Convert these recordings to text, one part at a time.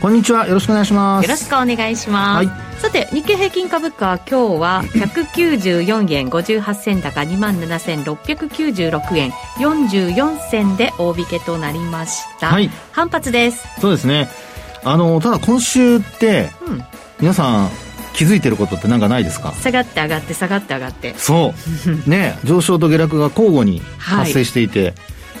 こんにちは。よろしくお願いします。よろしくお願いします、はい、さて日経平均株価今日は194円58銭高2万7696円44銭で大引けとなりました、はい、反発です。そうですね。あのただ今週って、うん、皆さん気づいてることって何かないですか？下がって上がって下がって上がって。そう。ね上昇と下落が交互に発生していて、はい、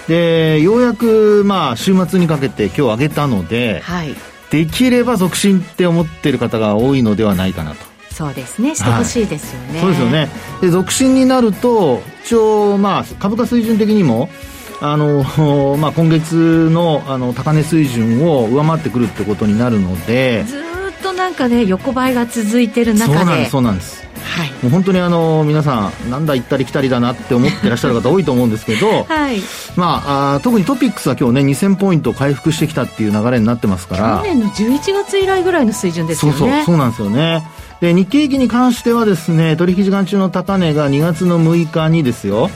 でようやくまあ週末にかけて今日上げたので、はい、できれば続伸って思ってる方が多いのではないかなと。そうですね。してほしいですよね、はい、そうですよね。で続伸になると一応まあ株価水準的にもあの、まあ、今月のあの高値水準を上回ってくるってことになるのでずっとなんかね横ばいが続いてる中で。そうなんですそうなんです。はい、もう本当にあの皆さん、なんだ行ったり来たりだなって思ってらっしゃる方多いと思うんですけど、はい。まあ、あ特にトピックスは今日ね2000ポイント回復してきたっていう流れになってますから。去年の11月以来ぐらいの水準ですよね。そうそうそうなんですよね。で日経平均に関してはですね取引時間中の高値が2月の6日にですよ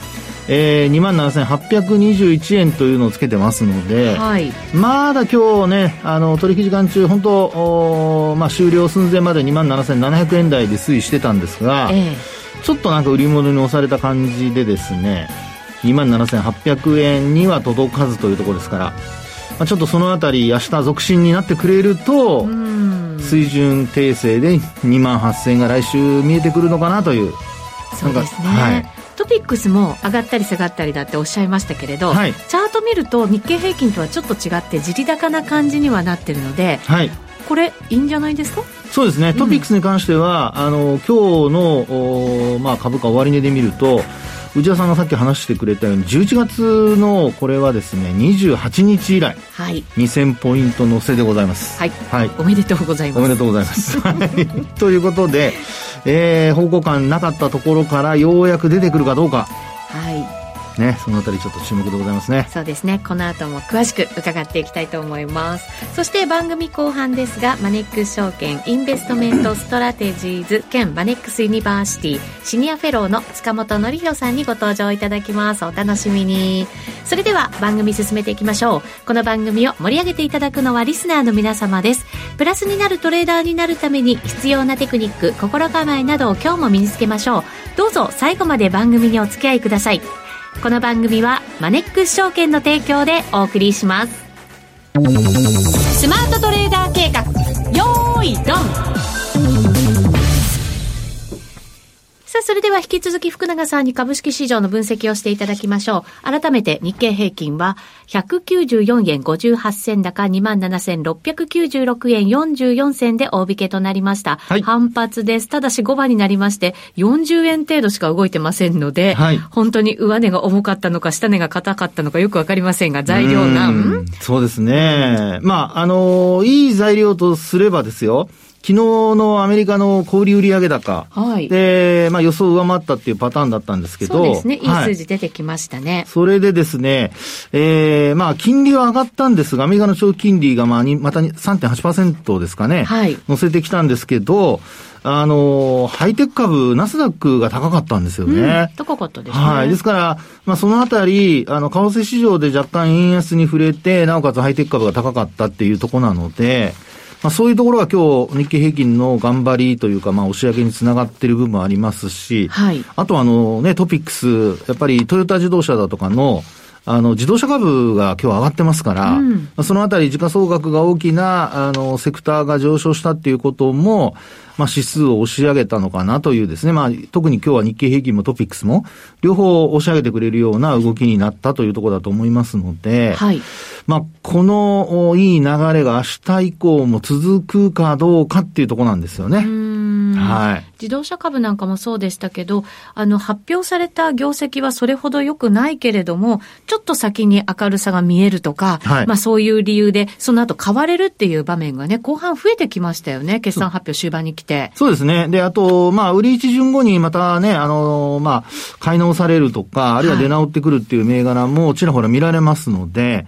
えー、2万7821円というのをつけてますので、はい、まだ今日ね、あの取引時間中、本当、まあ、終了寸前まで2万7700円台で推移してたんですが、えー、ちょっとなんか売り物に押された感じでですね、2万7800円には届かずというところですから、まあ、ちょっとそのあたり、明日続伸になってくれると、水準訂正で2万8000円が来週見えてくるのかなという。そうですね。はいトピックスも上がったり下がったりだっておっしゃいましたけれど、はい、チャート見ると日経平均とはちょっと違って地利高な感じにはなってるので、はい、これいいんじゃないですか？そうですね、トピックスに関しては、うん、あの今日の、まあ、株価終値で見ると内田さんがさっき話してくれたように11月のこれはですね28日以来、はい、2000ポイント乗せでございます、はい、はい、おめでとうございます。おめでとうございます。ということでえー、方向感なかったところからようやく出てくるかどうか。はい。ね、そのあたりちょっと注目でございますね。そうですね。この後も詳しく伺っていきたいと思います。そして番組後半ですが、マネックス証券インベストメントストラテジーズ兼マネックスユニバーシティシニアフェローの塚本憲弘さんにご登場いただきます。お楽しみに。それでは番組進めていきましょう。この番組を盛り上げていただくのはリスナーの皆様です。プラスになるトレーダーになるために必要なテクニック、心構えなどを今日も身につけましょう。どうぞ最後まで番組にお付き合いください。この番組はマネックス証券の提供でお送りします。スマートトレーダー計画よーいドン。さあ、それでは引き続き福永さんに株式市場の分析をしていただきましょう。改めて日経平均は194円58銭高27,696円44銭で大引けとなりました。はい、反発です。ただし5番になりまして40円程度しか動いてませんので、はい、本当に上値が重かったのか下値が硬かったのかよくわかりませんが、材料難そうですね。まあ、あのー、いい材料とすればですよ。昨日のアメリカの小売売上高、はい、で、まあ予想上回ったっていうパターンだったんですけど。そうですね。いい数字出てきましたね。はい、それでですね、えー、まあ金利は上がったんですが、アメリカの長期金利がまあまた3.8%ですかね。はい。乗せてきたんですけど、あの、ハイテク株、ナスダックが高かったんですよね。うん、高かったですね。はい。ですから、まあ、そのあたり、あの、為替市場で若干円安に触れて、なおかつハイテク株が高かったっていうところなので、まあ、そういうところが今日、日経平均の頑張りというか、まあ、押し上げにつながっている部分もありますし、はい、あとはあのね、トピックス、やっぱりトヨタ自動車だとかの、あの、自動車株が今日上がってますから、うん、そのあたり時価総額が大きな、あの、セクターが上昇したっていうことも、まあ、指数を押し上げたのかなというですね、まあ、特に今日は日経平均もトピックスも、両方押し上げてくれるような動きになったというところだと思いますので、はい。まあ、このいい流れが明日以降も続くかどうかっていうところなんですよね。はい。自動車株なんかもそうでしたけど、あの、発表された業績はそれほど良くないけれども、ちょっと先に明るさが見えるとか、はいまあそういう理由で、その後買われるっていう場面がね、後半増えてきましたよね、決算発表終盤に来て。そうですね。で、あと、まあ、売り一巡後にまたね、あの、まあ、買い直されるとか、あるいは出直ってくるっていう銘柄もちらほら見られますので、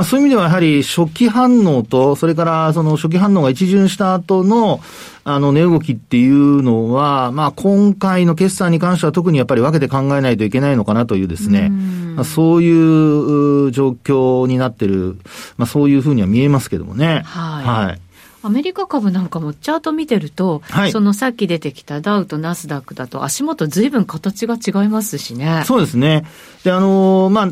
まあ、そういう意味ではやはり初期反応と、それからその初期反応が一巡した後の、あの、値動きっていうのは、まあ、今回の決算に関しては特にやっぱり分けて考えないといけないのかなというですね、まあ、そういうう状況になってる、まあ、そういうふうには見えますけどもね。はいはい。アメリカ株なんかもチャート見てると、はいそのさっき出てきたダウとナスダックだと足元ずいぶん形が違いますしね。そうですね。で、あのーまあ、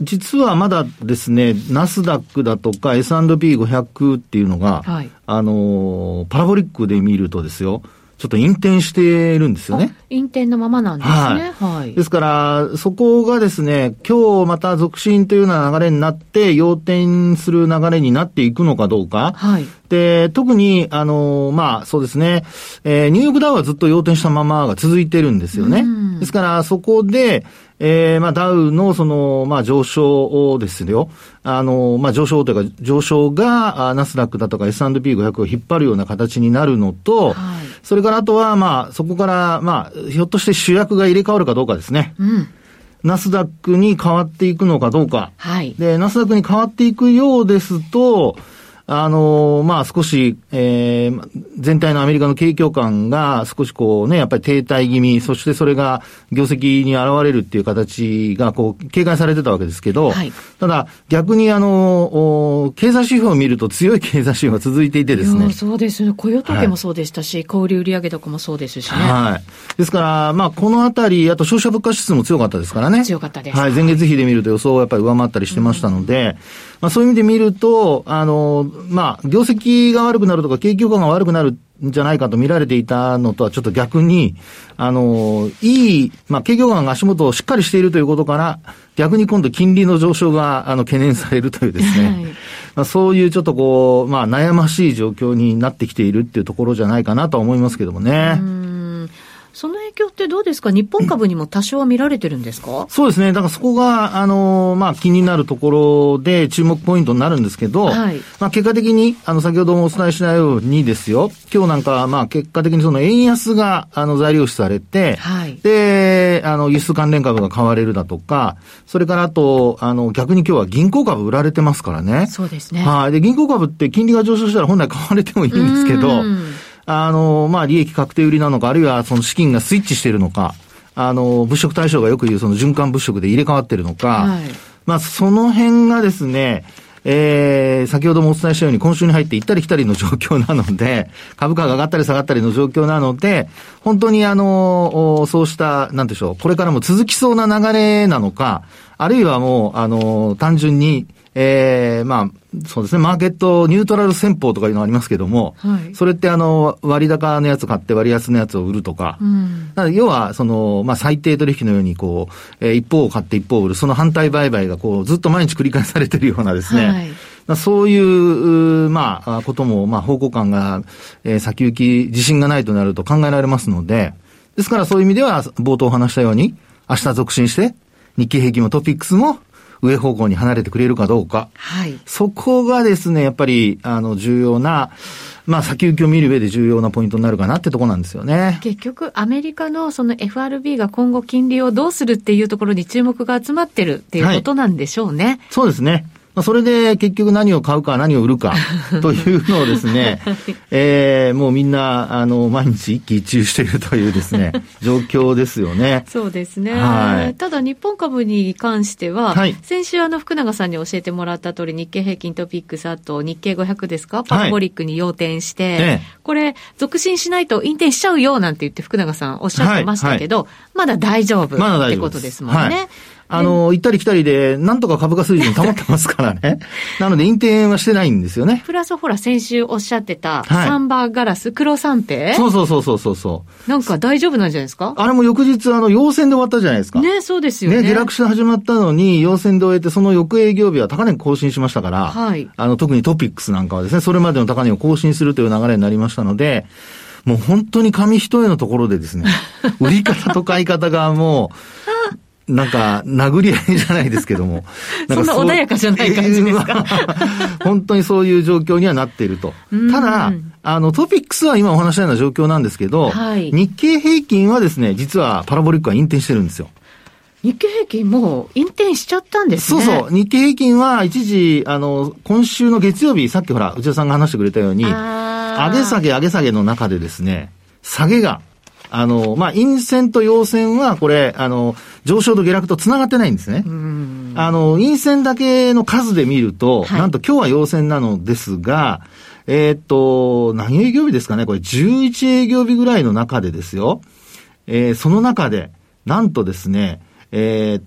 実はまだですね、ナスダックだとか S&P500 っていうのが、はいあのーパラボリックで見るとですよ、ちょっと引転してるんですよね。あ陰転のままなんですね。はい。ですから、そこがですね、今日また続伸というような流れになって、要点する流れになっていくのかどうか。はい。で、特に、あの、まあ、そうですね、えーニューヨークダウはずっと要点したままが続いてるんですよねうん。ですから、そこで、えーまあ、ダウの、その、まあ、上昇をですよ。あの、まあ、上昇というか、上昇が、あナスダックだとか S&P500 を引っ張るような形になるのと、はいそれからあとは、まあ、そこから、まあ、ひょっとして主役が入れ替わるかどうかですね。うん。ナスダックに変わっていくのかどうか。はい。で、ナスダックに変わっていくようですと、あのまあ、少し、えー、全体のアメリカの景況感が少しこうね、やっぱり停滞気味、そしてそれが業績に現れるっていう形がこう、警戒されてたわけですけど、はいただ逆にあのお経済指標を見ると強い経済指標が続いていてですね。そうですね。雇用統計もそうでしたし、小売売上高もそうですしね。はい。ですから、まあ、このあたり、あと消費者物価指数も強かったですからね。強かったですはい。前月比で見ると予想をやっぱり上回ったりしてましたので、まあ、そういう意味で見ると、あの、まあ、業績が悪くなるとか、景況感が悪くなるんじゃないかと見られていたのとはちょっと逆に、あの、いい、まあ、景況感が足元をしっかりしているということから、逆に今度金利の上昇が、あの、懸念されるというですね、はい。まあ、そういうちょっとこう、まあ、悩ましい状況になってきているっていうところじゃないかなとは思いますけどもね。うん。その影響ってどうですか？日本株にも多少は見られてるんですか？そうですね。だからそこが、あのまあ、気になるところで注目ポイントになるんですけど、はいまあ、結果的に、あの、先ほどもお伝えしたようにですよ、今日なんか、まあ、結果的にその円安が、あの、材料視されて、はいで、あの、輸出関連株が買われるだとか、それからあと、あの、逆に今日は銀行株売られてますからね。そうですね。はい。で、銀行株って金利が上昇したら本来買われてもいいんですけどうん、あの、まあ、利益確定売りなのか、あるいはその資金がスイッチしているのか、あの、物色対象がよく言うその循環物色で入れ替わってるのか、はい。まあ、その辺がですね、えー、先ほどもお伝えしたように今週に入って行ったり来たりの状況なので、株価が上がったり下がったりの状況なので、本当にあの、おそうした、なんでしょう、これからも続きそうな流れなのか、あるいはもう、あの、単純に、えー、まあ、そうですね、マーケットニュートラル戦法とかいうのがありますけども、はいそれってあの、割高のやつ買って割安のやつを売るとか、うん。なので要は、その、まあ、最低取引のように、こう、えー一方を買って一方を売る、その反対売買が、こう、ずっと毎日繰り返されてるようなですね、はいまあそういう、まあ、ことも、まあ、方向感が、えー先行き、自信がないとなると考えられますので、ですからそういう意味では、冒頭お話したように、明日続伸して、日経平均もトピックスも、上方向に離れてくれるかどうか。はい。そこがですね、やっぱり、あの、重要な、まあ、先行きを見る上で重要なポイントになるかなってとこなんですよね。結局、アメリカのその FRB が今後金利をどうするっていうところに注目が集まってるっていうことなんでしょうね。そうですね。まあ、それで結局何を買うか何を売るか というのをですね、えー、もうみんな、あの、毎日一喜一憂しているというですね、状況ですよね。そうですね、はい。ただ日本株に関しては、はい。先週あの福永さんに教えてもらった通り日経平均トピックスあと日経500ですか？パラボリックに要点して、ええ。これ続伸しないと引転しちゃうよなんて言って福永さんおっしゃってましたけど、まだ大丈夫ってこ。とですもんね。はいあの、行ったり来たりで、なんとか株価水準保ってますからね。なので、引転はしてないんですよね。プラスほら先週おっしゃってたはいサンバーガラス黒三平そうそうそうそうそうそう。なんか大丈夫なんじゃないですか？あれも翌日、あの、陽線で終わったじゃないですか。ねそうですよね。ね、下落して始まったのに、陽線で終えて、その翌営業日は高値更新しましたから、はいあの、特にトピックスなんかはですね、それまでの高値を更新するという流れになりましたので、もう本当に紙一重のところでですね、売り方と買い方がもう、なんか、殴り合いじゃないですけども。そんな穏やかじゃない感じですか？本当にそういう状況にはなっていると。ただ、あの、トピックスは今お話したような状況なんですけど、はい、日経平均はですね、実はパラボリックは引転してるんですよ。日経平均も引転しちゃったんですね。そうそう。日経平均は一時、あの、今週の月曜日、さっきほら、内田さんが話してくれたように、上げ下げ上げ下げの中でですね、下げが、あの、まあ、陰線と陽線は、これ、あの、上昇と下落と繋がってないんですね。あの、陰線だけの数で見ると、はい、なんと今日は陽線なのですが、えー、っと、何営業日ですかね？これ11営業日ぐらいの中でですよ。えー、その中で、なんとですね、えー、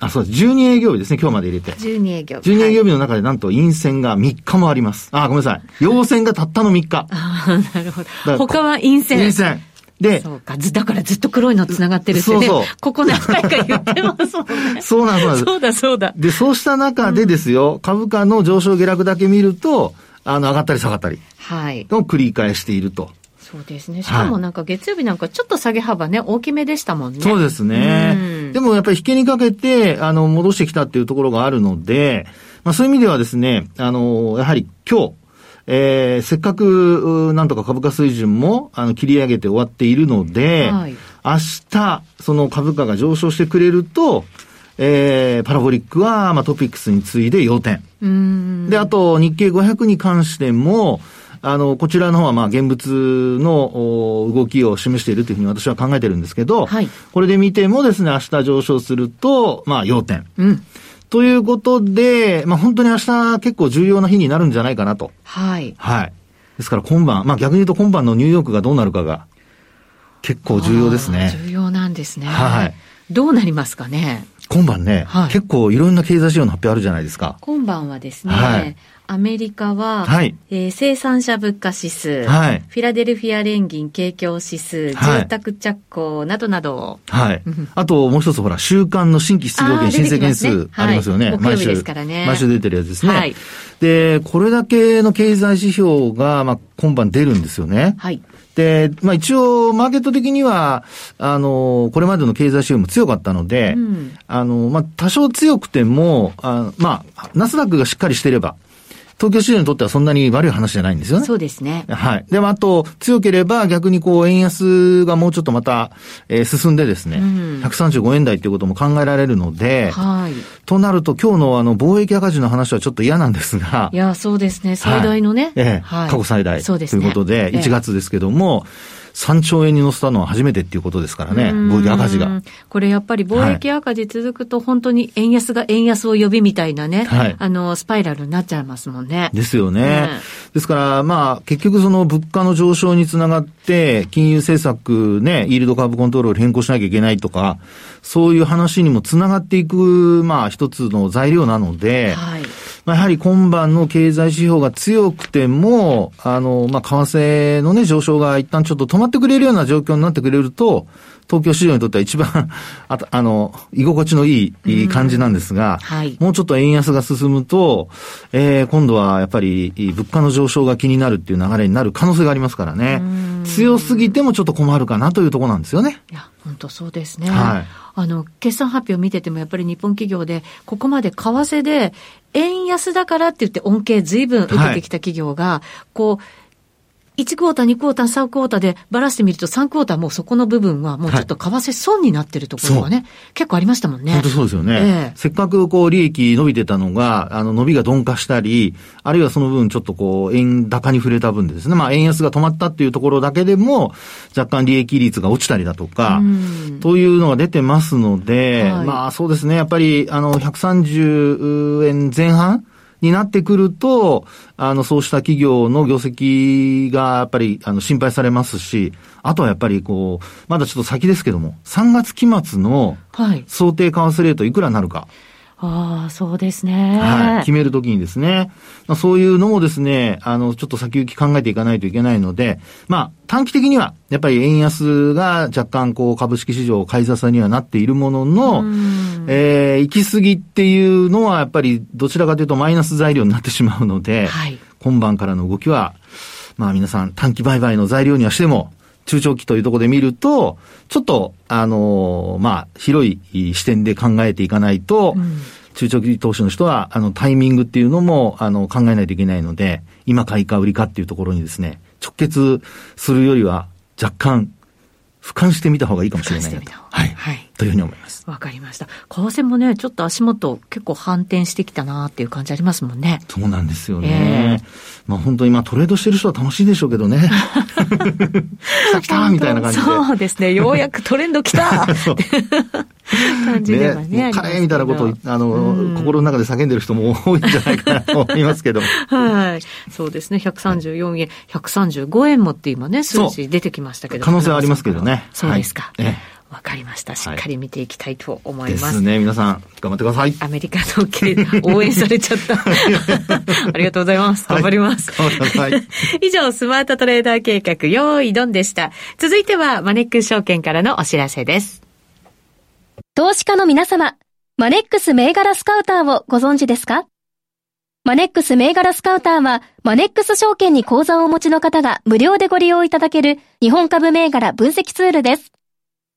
あ、そうです。12営業日ですね、今日まで入れて。12営業日。12営業日の中でなんと陰線が3日もあります。あ、ごめんなさい。陽線がたったの3日。あなるほど。他は陰線。陰線。で、そうか。だからずっと黒いの繋がってるってね。そうそう。ここ何回か言ってますもんね。そうなんです。そうだそうだ。で、そうした中でですよ、うん、株価の上昇下落だけ見ると、あの、上がったり下がったり。はい。を繰り返していると。そうですね。しかもなんか月曜日なんかちょっと下げ幅ね、大きめでしたもんね。そうですね。でもやっぱり引けにかけて、あの、戻してきたっていうところがあるので、まあそういう意味ではですね、あの、やはり今日、えー、せっかく、なんとか株価水準も、あの、切り上げて終わっているので、はい、明日、その株価が上昇してくれると、えー、パラボリックは、まあ、トピックスに次いで要点。で、あと、日経500に関しても、あの、こちらの方は、まあ、現物の動きを示しているというふうに私は考えてるんですけど、はい、これで見てもですね、明日上昇すると、まあ、要点。うん。ということで、まあ、本当に明日結構重要な日になるんじゃないかなと。はい。はい。ですから今晩、まあ、逆に言うと今晩のニューヨークがどうなるかが、結構重要ですね。重要なんですね。はい。どうなりますかね？今晩ね、はい、結構いろんな経済指標の発表あるじゃないですか。今晩はですね、はい、アメリカは、はい、えー、生産者物価指数、はい、フィラデルフィア連銀景況指数、住宅着工などなど。はい。あともう一つほら、週間の新規失業権申請件数ありますよね。ね毎週。ですからね。毎週出てるやつですね。はい。で、これだけの経済指標が、まあ、今晩出るんですよね。はい。で、まあ一応、マーケット的には、あの、これまでの経済指標も強かったので、うん、あの、まあ多少強くても、あまあ、ナスダックがしっかりしてれば、東京市場にとってはそんなに悪い話じゃないんですよね。そうですね。はい。でもあと、強ければ逆にこう、円安がもうちょっとまた、えー、進んでですね、うん、135円台っていうことも考えられるので、はい。となると今日のあの、貿易赤字の話はちょっと嫌なんですが。いや、そうですね。最大のね。はい、ええーはい、過去最大。そうですね。ということで、1月ですけども、えー3兆円に乗せたのは初めてっていうことですからね、貿易赤字が。これやっぱり貿易赤字続くと、本当に円安が円安を呼びみたいなね、はい、あの、スパイラルになっちゃいますもんね。ですよね。ですから、まあ、結局その物価の上昇につながって、金融政策ね、イールドカーブコントロール変更しなきゃいけないとか、そういう話にもつながっていく、まあ、一つの材料なので、はいまあ、やはり今晩の経済指標が強くても、あの、まあ、為替のね、上昇が一旦ちょっと止まってくれるような状況になってくれると、東京市場にとっては一番 ああの、居心地のいい感じなんですが、はい、もうちょっと円安が進むと、えー、今度はやっぱり物価の上昇が気になるっていう流れになる可能性がありますからね。強すぎてもちょっと困るかなというところなんですよね。いや、本当そうですね。はい。あの、決算発表見ててもやっぱり日本企業で、ここまで為替で円安だからって言って恩恵随分受けてきた企業が、はい、こう、1クォーター、2クォーター、3クォーターでばらしてみると、3クォーターもうそこの部分はもうちょっと為替損になってるところがね、はい、結構ありましたもんね。本当そうですよね。えー、せっかくこう利益伸びてたのが、あの伸びが鈍化したり、あるいはその分ちょっとこう円高に触れた分でですね、まあ円安が止まったっていうところだけでも、若干利益率が落ちたりだとか、というのが出てますので、はい、まあそうですね、やっぱりあの130円前半になってくると、あの、そうした企業の業績がやっぱり、あの、心配されますし、あとはやっぱりこう、まだちょっと先ですけども、3月期末の想定為替レートいくらになるか。はいああ、そうですね。はい。決めるときにですね。まあ、そういうのもですね、あの、ちょっと先行き考えていかないといけないので、まあ、短期的には、やっぱり円安が若干こう、株式市場買い支えにはなっているものの、えー、行き過ぎっていうのは、やっぱりどちらかというとマイナス材料になってしまうので、はい、今晩からの動きは、まあ皆さん短期売買の材料にはしても、中長期というところで見ると、ちょっと、あのー、まあ、広い視点で考えていかないと、うん中長期投資の人は、あの、タイミングっていうのも、あの、考えないといけないので、今買いか売りかっていうところにですね、直結するよりは、若干、俯瞰してみた方がいいかもしれないなと。はい。はい。というふうに思います。わかりました。為替もね、ちょっと足元結構反転してきたなっていう感じありますもんね。そうなんですよね。えー、まあ本当に今トレードしてる人は楽しいでしょうけどね。さあ来たみたいな感じで。そうですね。ようやくトレンド来た感じではね。ねカレーみたいなことを、あの、心の中で叫んでる人も多いんじゃないかなと思いますけど。はい。そうですね。134円、135円もって今ね、数字出てきましたけど。可能性はありますけどね。そうですか。はいねわかりました。しっかり見ていきたいと思います。ですね。皆さん、頑張ってください。アメリカの系、応援されちゃった。ありがとうございます。頑張ります。はい、頑 張以上、スマートトレーダー計画、用意ドンでした。続いては、マネックス証券からのお知らせです。投資家の皆様、マネックス銘柄スカウターをご存知ですか？マネックス銘柄スカウターは、マネックス証券に口座をお持ちの方が無料でご利用いただける日本株銘柄分析ツールです。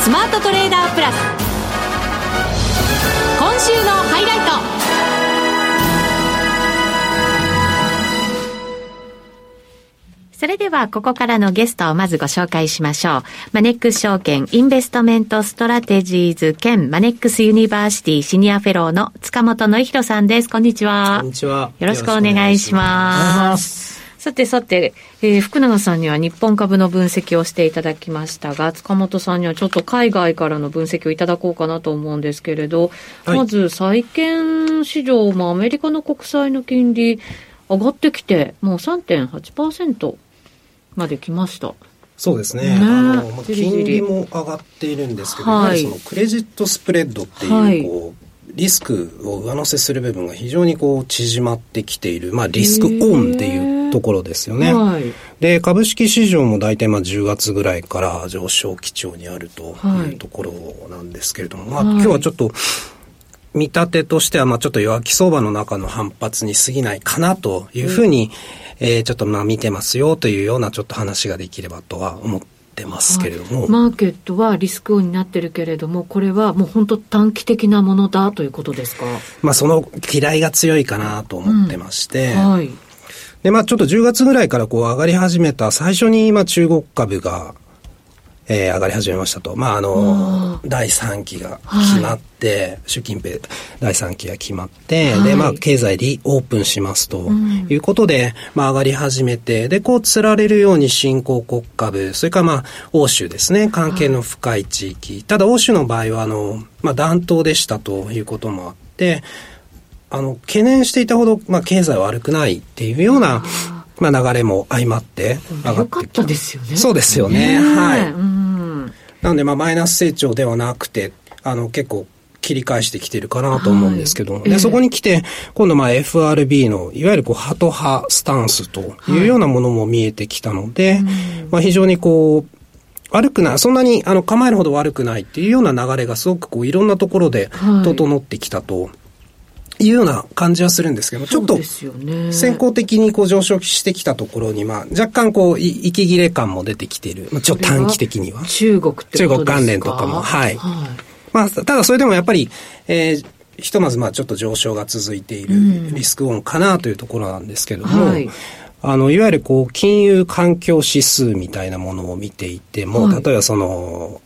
スマートトレーダープラス今週のハイライトそれでは、ここからのゲストをまずご紹介しましょう。マネックス証券インベストメントストラテジーズ兼マネックスユニバーシティシニアフェローの塚本憲弘さんです。こんにちは。こんにちは。よろしくお願いします。さてさて、えー、福永さんには日本株の分析をしていただきましたが、塚本さんにはちょっと海外からの分析をいただこうかなと思うんですけれど、はい、まず債券市場、まあ、アメリカの国債の金利上がってきて、もう3.8%まで来ました。そうですね。ね。あの、金利も上がっているんですけど、はい、そのクレジットスプレッドっていう、はい、こう、リスクを上乗せする部分が非常にこう縮まってきている、まあリスクオンっていうところですよね。はい、で、株式市場も大体まあ10月ぐらいから上昇基調にあるというところなんですけれども、はい、まあ今日はちょっと、見立てとしては、まあちょっと弱気相場の中の反発に過ぎないかなというふうに、うん、えー、ちょっとまあ見てますよというようなちょっと話ができればとは思ってってますけれども、はい、マーケットはリスクオンになってるけれども、これはもう本当短期的なものだということですか？まあその嫌いが強いかなと思ってまして、うん、はい。で、まあちょっと10月ぐらいからこう上がり始めた、最初に今中国株がえー、上がり始めましたと。まあ、あの、第3期が決まって、はい、習近平第3期が決まって、はい、で、まあ、経済リオープンしますということで、うん、まあ、上がり始めて、で、こう、釣られるように新興国株、それからまあ、欧州ですね、関係の深い地域。はい、ただ、欧州の場合は、あの、まあ、暖冬でしたということもあって、あの、懸念していたほど、まあ、経済悪くないっていうような、まあ、流れも相まって上がってきたですよね。そうですよね。はい。うん、なので、まあ、マイナス成長ではなくて、あの、結構、切り返してきてるかなと思うんですけども、はい、でそこに来て、今度まあ FRB のいわゆるこうハト派スタンスというようなものも見えてきたので、はい、まあ非常にこう、悪くない、そんなにあの構えるほど悪くないっていうような流れがすごくこういろんなところで整ってきたと。いうような感じはするんですけど、ちょっと先行的にこう上昇してきたところに、まあ、若干こう、息切れ感も出てきている。ちょっと短期的には。中国中国関連とかも。はい。はいまあ、ただそれでもやっぱり、えー、ひとまずまあちょっと上昇が続いているリスクオンかなというところなんですけども、うんはい、あの、いわゆるこう、金融環境指数みたいなものを見ていても、はい、例えばその、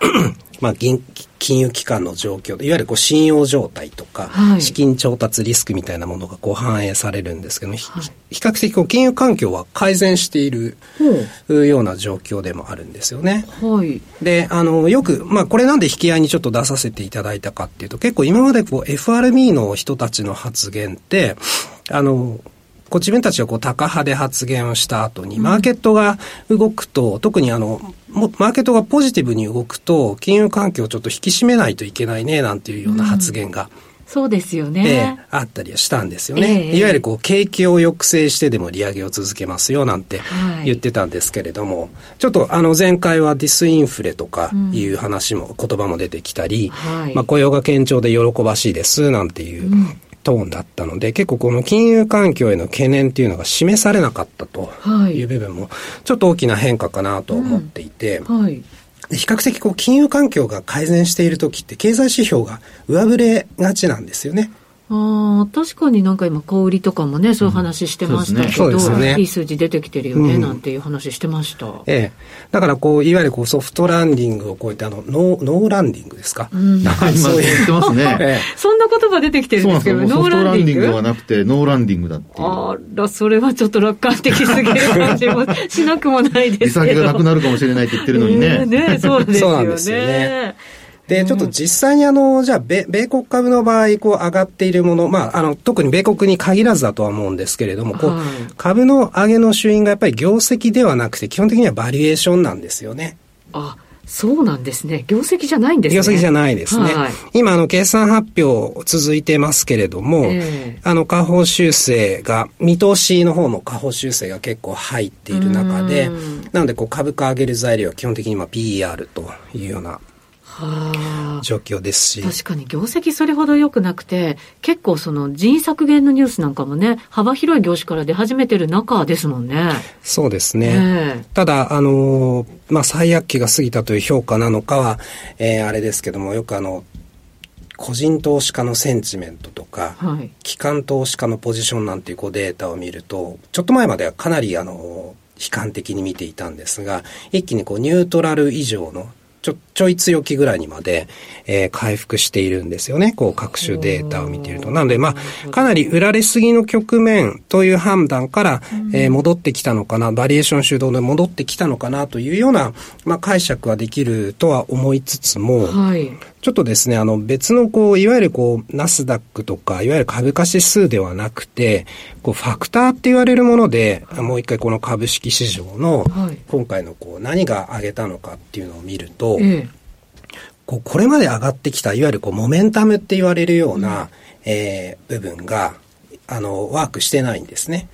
まあ、銀、金融機関の状況いわゆるこう信用状態とか、はい、資金調達リスクみたいなものがこう反映されるんですけど、はい、比較的こう金融環境は改善している、ような状況でもあるんですよね。はい、で、あの、よく、まあ、これなんで引き合いにちょっと出させていただいたかっていうと、結構今までこう FRB の人たちの発言って、あの、こう自分たちがこう、タカ派で発言をした後に、マーケットが動くと、うん、特にあの、マーケットがポジティブに動くと、金融環境をちょっと引き締めないといけないね、なんていうような発言が、うん、そうですよね。あったりはしたんですよね。えー、いわゆるこう、景気を抑制してでも利上げを続けますよ、なんて言ってたんですけれども、はい、ちょっとあの、前回はディスインフレとかいう話も、うん、言葉も出てきたり、はい、まあ、雇用が堅調で喜ばしいです、なんていう、トーンだったので、結構この金融環境への懸念っていうのが示されなかったという部分も、ちょっと大きな変化かなと思っていて、うんはい、比較的こう金融環境が改善している時って経済指標が上振れがちなんですよね。ああ、確かになんか今、小売りとかもね、そういう話してましたけど、うんねね、いい数字出てきてるよね、うん、なんていう話してました。ええ。だからこう、いわゆるこうソフトランディングを超えて、あの、ノー、ノーランディングですか？うん、そう言ってますね。ええ、そんな言葉出てきてるんですけど、ノーランディングはなくて、ノーランディングだってあら、それはちょっと楽観的すぎる感じもしなくもないですけど。利先がなくなるかもしれないって言ってるのにね。えー、ね、そうですよね。そうなんですよね。で、ちょっと実際にあの、じゃあ米、米国株の場合、こう上がっているもの、まあ、あの、特に米国に限らずだとは思うんですけれども、こう、株の上げの主因がやっぱり業績ではなくて、基本的にはバリエーションなんですよね。あ、そうなんですね。業績じゃないんですね。業績じゃないですね。はい、今、あの、決算発表続いてますけれども、えー、あの、下方修正が、見通しの方も下方修正が結構入っている中で、なので、こう、株価上げる材料は基本的に今 PER というような状況ですし。確かに業績それほど良くなくて、結構その人員削減のニュースなんかもね、幅広い業種から出始めてる中ですもんね。そうですね。ただ、あの、まあ、最悪期が過ぎたという評価なのかは、えー、あれですけども、よくあの、個人投資家のセンチメントとか、はい、機関投資家のポジションなんていうこうデータを見ると、ちょっと前まではかなりあの、悲観的に見ていたんですが、一気にこうニュートラル以上のちょ、ちょい強気ぐらいにまで、えー、回復しているんですよね。こう、各種データを見ていると。なので、まあ、かなり売られすぎの局面という判断から、えー、戻ってきたのかな、バリエーション主導で戻ってきたのかなというような、まあ、解釈はできるとは思いつつも、はい、ちょっとですね、あの別のこう、いわゆるこう、ナスダックとか、いわゆる株価指数ではなくて、こう、ファクターって言われるもので、もう一回この株式市場の、今回のこう、何が上げたのかっていうのを見ると、こう、これまで上がってきた、いわゆるこう、モメンタムって言われるような、えー、部分が、あの、ワークしてないんですね。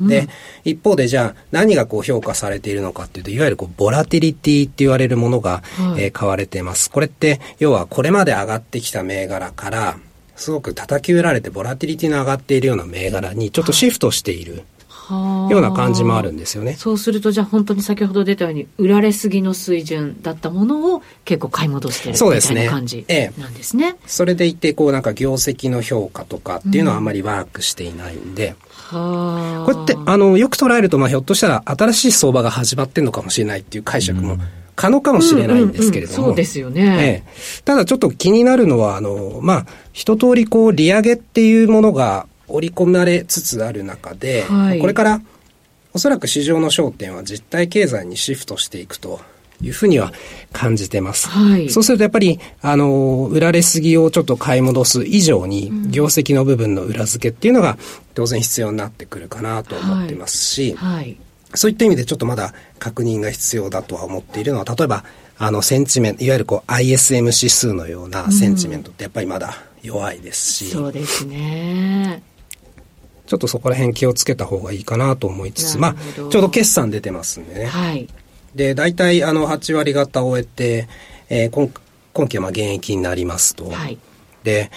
で、一方でじゃあ何がこう評価されているのかっていうと、いわゆるこうボラティリティって言われるものが、はい、えー、買われています。これって、要はこれまで上がってきた銘柄から、すごく叩き売られてボラティリティの上がっているような銘柄にちょっとシフトしている。はいような感じもあるんですよね。そうすると、じゃあ本当に先ほど出たように、売られすぎの水準だったものを結構買い戻してるみたいな感じなんですね。それでいて、こうなんか業績の評価とかっていうのはあまりワークしていないんで、うん、こうやって、あの、よく捉えると、まあひょっとしたら新しい相場が始まってんのかもしれないっていう解釈も、可能かもしれないんですけれども。そうですよね、ええ。ただちょっと気になるのは、あの、まあ、一通りこう、利上げっていうものが織り込まれつつある中で、はい、これからおそらく市場の焦点は実体経済にシフトしていくというふうには感じてます。はい、そうするとやっぱり、あの、売られすぎをちょっと買い戻す以上に、業績の部分の裏付けっていうのが当然必要になってくるかなと思ってますし、はい。はい、そういった意味でちょっとまだ確認が必要だとは思っているのは、例えば、あの、センチメント、いわゆるこう ISM 指数のようなセンチメントってやっぱりまだ弱いですし、うん、そうですね。ちょっとそこら辺気をつけた方がいいかなと思いつつ、まあ、ちょうど決算出てますんでね。はい。で、大体あの8割方終えて、えー、今今期はまあ減益になりますと。はい。で、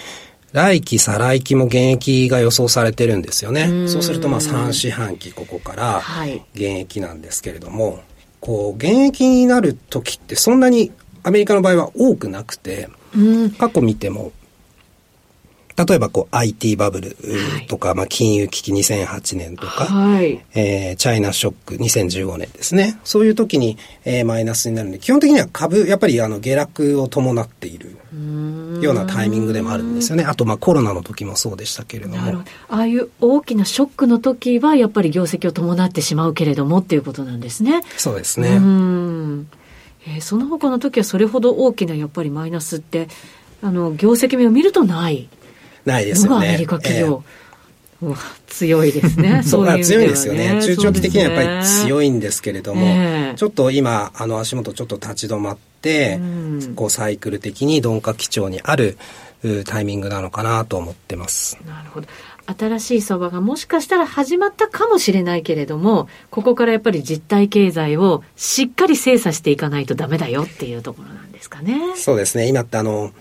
来期、再来期も減益が予想されてるんですよね。そうするとまあ3四半期ここから減益なんですけれども、はい、こう、減益になる時ってそんなにアメリカの場合は多くなくて、過去見ても例えばこう IT バブルとか、はい、まあ金融危機2008年とか、はい、えー、チャイナショック2015年ですね。そういう時に、えー、マイナスになるんで、基本的には株、やっぱりあの下落を伴っているようなタイミングでもあるんですよね。あとまあコロナの時もそうでしたけれども。ああいう大きなショックの時はやっぱり業績を伴ってしまうけれどもっていうことなんですね。そうですね。うんえー、その他の時はそれほど大きなやっぱりマイナスってあの業績面を見るとないないですよね。アメリカ企業。えー、強いですね。そういう、ね、強いですよね。中長期的にはやっぱり強いんですけれども、えー、ちょっと今、あの足元ちょっと立ち止まって、うん、こうサイクル的に鈍化基調にあるタイミングなのかなと思ってます。なるほど。新しい相場がもしかしたら始まったかもしれないけれども、ここからやっぱり実体経済をしっかり精査していかないとダメだよっていうところなんですかね。そうですね。今ってあの、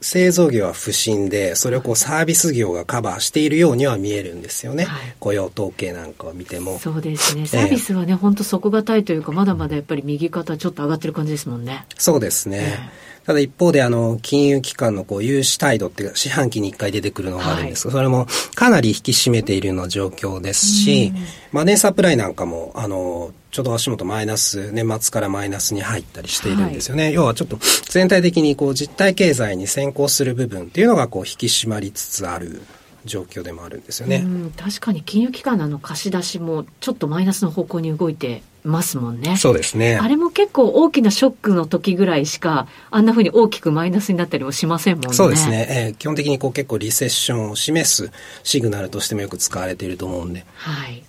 製造業は不振で、それをこうサービス業がカバーしているようには見えるんですよね。はい、雇用統計なんかを見ても。そうですね。サービスはね、本当底堅いというか、まだまだやっぱり右肩ちょっと上がってる感じですもんね。そうですね。えーただ一方であの、金融機関のこう、融資態度っていう四半期に一回出てくるのがあるんですが、はい、それもかなり引き締めているような状況ですし、マネーサプライなんかも、あの、ちょうど足元マイナス、年末からマイナスに入ったりしているんですよね。はい、要はちょっと全体的にこう実体経済に先行する部分っていうのがこう引き締まりつつある。状況でもあるんですよね。確かに金融機関の貸し出しもちょっとマイナスの方向に動いてますもんね。そうですね。あれも結構大きなショックの時ぐらいしか、あんなふうに大きくマイナスになったりもしませんもんね。そうですね。えー、基本的にこう結構リセッションを示すシグナルとしてもよく使われていると思うんで。はい。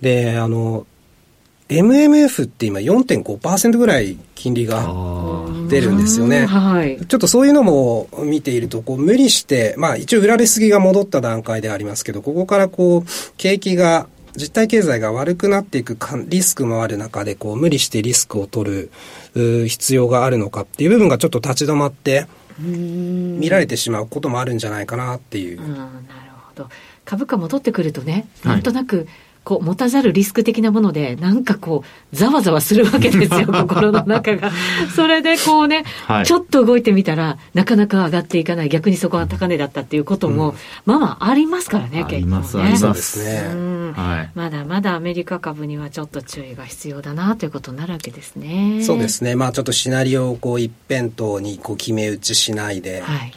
で、あの、MMF って今4.5%ぐらい金利が出るんですよね。はい、ちょっとそういうのも見ていると、こう無理して、まあ一応売られすぎが戻った段階でありますけど、ここからこう景気が実体経済が悪くなっていくリスクもある中で、こう、無理してリスクを取る必要があるのかっていう部分がちょっと立ち止まって、見られてしまうこともあるんじゃないかなっていう。なるほど。株価戻ってくるとね、なんとなく、こう、持たざるリスク的なもので、なんかこう、ざわざわするわけですよ、心の中が。それでこうね、はい、ちょっと動いてみたら、なかなか上がっていかない、逆にそこは高値だったっていうことも、うん、まあまあありますからね、結構ね。そうですね、はい。まだまだアメリカ株にはちょっと注意が必要だなということになるわけですね。そうですね。まあちょっとシナリオをこう一辺倒にこう決め打ちしないで、はい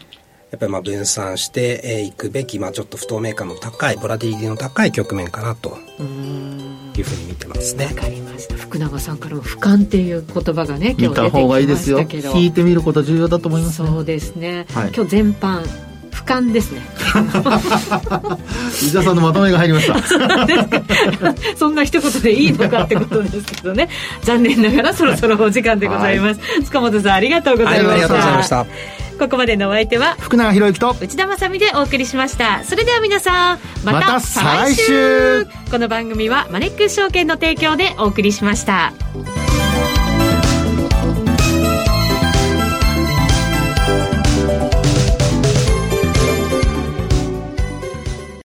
やっぱりまあ分散していくべき、まあ、ちょっと不透明感の高いボラティリティの高い局面かなと。いうふうに見てますね。わかりました。福永さんからも俯瞰っていう言葉がね今日出てきましたけど。見た方がいいですよ。引いてみること重要だと思います、ね、そうですね、はい、今日全般俯瞰ですね。伊沢さんのまとめが入りました。そんな一言でいいのかってことですけどね。残念ながらそろそろお時間でございます、はい、塚本さんありがとうございました、はい、ありがとうございましたここまでのお相手は福永博之と内田まさでお送りしました。それでは皆さんまた再来週,、この番組はマネックス証券の提供でお送りしました